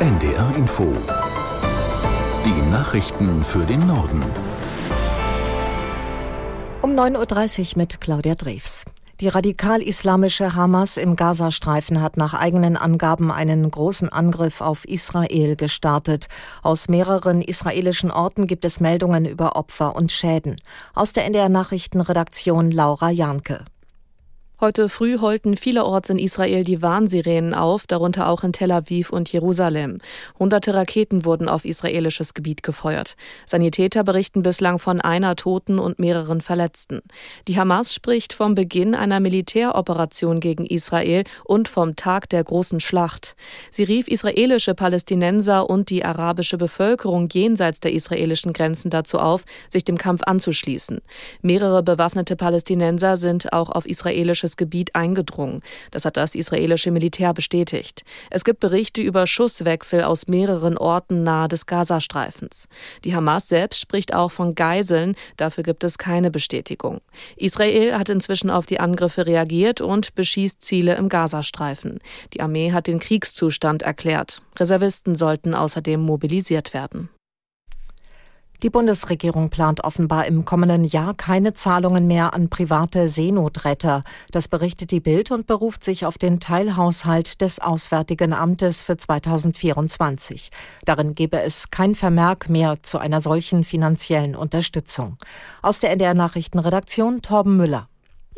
NDR Info. Die Nachrichten für den Norden. Um 9.30 Uhr mit Claudia Drews. Die radikal-islamische Hamas im Gazastreifen hat nach eigenen Angaben einen großen Angriff auf Israel gestartet. Aus mehreren israelischen Orten gibt es Meldungen über Opfer und Schäden. Aus der NDR Nachrichtenredaktion Laura Janke. Heute früh heulten vielerorts in Israel die Warnsirenen auf, darunter auch in Tel Aviv und Jerusalem. Hunderte Raketen wurden auf israelisches Gebiet gefeuert. Sanitäter berichten bislang von einer Toten und mehreren Verletzten. Die Hamas spricht vom Beginn einer Militäroperation gegen Israel und vom Tag der großen Schlacht. Sie rief israelische Palästinenser und die arabische Bevölkerung jenseits der israelischen Grenzen dazu auf, sich dem Kampf anzuschließen. Mehrere bewaffnete Palästinenser sind auch auf israelische israelisches Gebiet eingedrungen. Das hat das israelische Militär bestätigt. Es gibt Berichte über Schusswechsel aus mehreren Orten nahe des Gazastreifens. Die Hamas selbst spricht auch von Geiseln, dafür gibt es keine Bestätigung. Israel hat inzwischen auf die Angriffe reagiert und beschießt Ziele im Gazastreifen. Die Armee hat den Kriegszustand erklärt. Reservisten sollten außerdem mobilisiert werden. Die Bundesregierung plant offenbar im kommenden Jahr keine Zahlungen mehr an private Seenotretter. Das berichtet die Bild und beruft sich auf den Teilhaushalt des Auswärtigen Amtes für 2024. Darin gebe es kein Vermerk mehr zu einer solchen finanziellen Unterstützung. Aus der NDR Nachrichtenredaktion Torben Müller.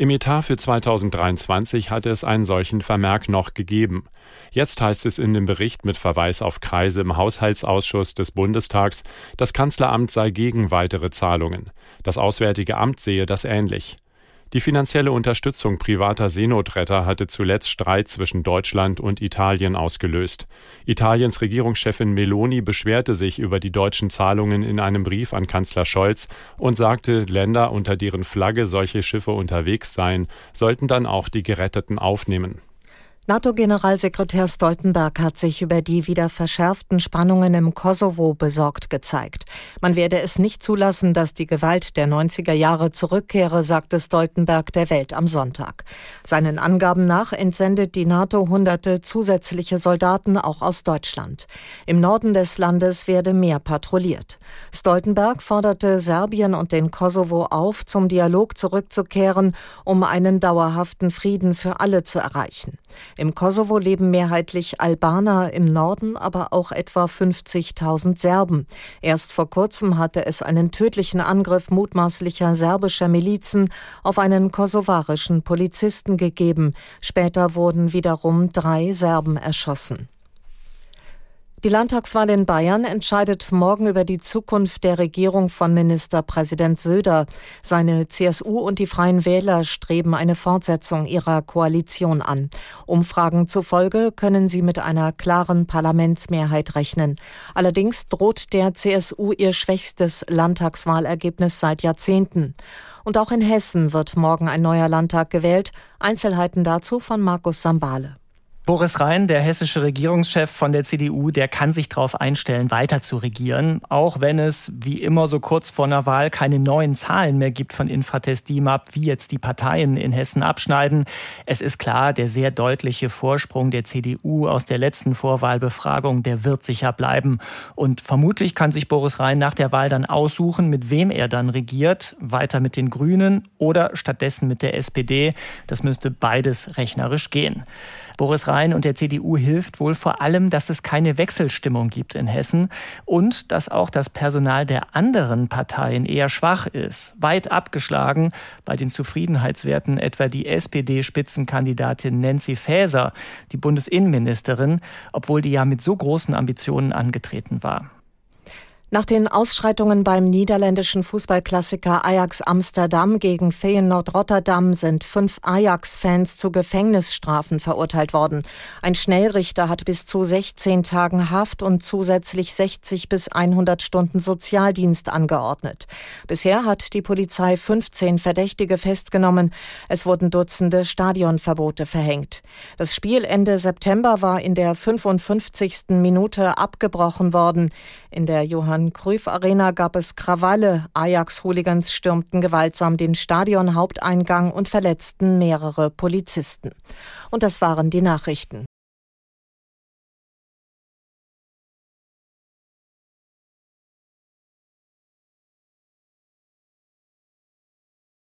Im Etat für 2023 hatte es einen solchen Vermerk noch gegeben. Jetzt heißt es in dem Bericht mit Verweis auf Kreise im Haushaltsausschuss des Bundestags, das Kanzleramt sei gegen weitere Zahlungen. Das Auswärtige Amt sehe das ähnlich. Die finanzielle Unterstützung privater Seenotretter hatte zuletzt Streit zwischen Deutschland und Italien ausgelöst. Italiens Regierungschefin Meloni beschwerte sich über die deutschen Zahlungen in einem Brief an Kanzler Scholz und sagte, Länder, unter deren Flagge solche Schiffe unterwegs seien, sollten dann auch die Geretteten aufnehmen. NATO-Generalsekretär Stoltenberg hat sich über die wieder verschärften Spannungen im Kosovo besorgt gezeigt. Man werde es nicht zulassen, dass die Gewalt der 90er Jahre zurückkehre, sagte Stoltenberg der Welt am Sonntag. Seinen Angaben nach entsendet die NATO hunderte zusätzliche Soldaten auch aus Deutschland. Im Norden des Landes werde mehr patrouilliert. Stoltenberg forderte Serbien und den Kosovo auf, zum Dialog zurückzukehren, um einen dauerhaften Frieden für alle zu erreichen. Im Kosovo leben mehrheitlich Albaner, im Norden aber auch etwa 50.000 Serben. Erst vor kurzem hatte es einen tödlichen Angriff mutmaßlicher serbischer Milizen auf einen kosovarischen Polizisten gegeben. Später wurden wiederum drei Serben erschossen. Die Landtagswahl in Bayern entscheidet morgen über die Zukunft der Regierung von Ministerpräsident Söder. Seine CSU und die Freien Wähler streben eine Fortsetzung ihrer Koalition an. Umfragen zufolge können sie mit einer klaren Parlamentsmehrheit rechnen. Allerdings droht der CSU ihr schwächstes Landtagswahlergebnis seit Jahrzehnten. Und auch in Hessen wird morgen ein neuer Landtag gewählt. Einzelheiten dazu von Markus Sambale. Boris Rhein, der hessische Regierungschef von der CDU, der kann sich darauf einstellen, weiter zu regieren, auch wenn es wie immer so kurz vor einer Wahl keine neuen Zahlen mehr gibt von Infratest DIMAP, wie jetzt die Parteien in Hessen abschneiden. Es ist klar, der sehr deutliche Vorsprung der CDU aus der letzten Vorwahlbefragung, der wird sicher bleiben. Und vermutlich kann sich Boris Rhein nach der Wahl dann aussuchen, mit wem er dann regiert, weiter mit den Grünen oder stattdessen mit der SPD. Das müsste beides rechnerisch gehen. Boris Rhein und der CDU hilft wohl vor allem, dass es keine Wechselstimmung gibt in Hessen und dass auch das Personal der anderen Parteien eher schwach ist, weit abgeschlagen bei den Zufriedenheitswerten etwa die SPD-Spitzenkandidatin Nancy Faeser, die Bundesinnenministerin, obwohl die ja mit so großen Ambitionen angetreten war. Nach den Ausschreitungen beim niederländischen Fußballklassiker Ajax Amsterdam gegen Feyenoord Rotterdam sind fünf Ajax-Fans zu Gefängnisstrafen verurteilt worden. Ein Schnellrichter hat bis zu 16 Tagen Haft und zusätzlich 60 bis 100 Stunden Sozialdienst angeordnet. Bisher hat die Polizei 15 Verdächtige festgenommen. Es wurden Dutzende Stadionverbote verhängt. Das Spiel Ende September war in der 55. Minute abgebrochen worden. In der Johann Johann Cruyff Arena gab es Krawalle. Ajax-Hooligans stürmten gewaltsam den Stadionhaupteingang und verletzten mehrere Polizisten. Und das waren die Nachrichten.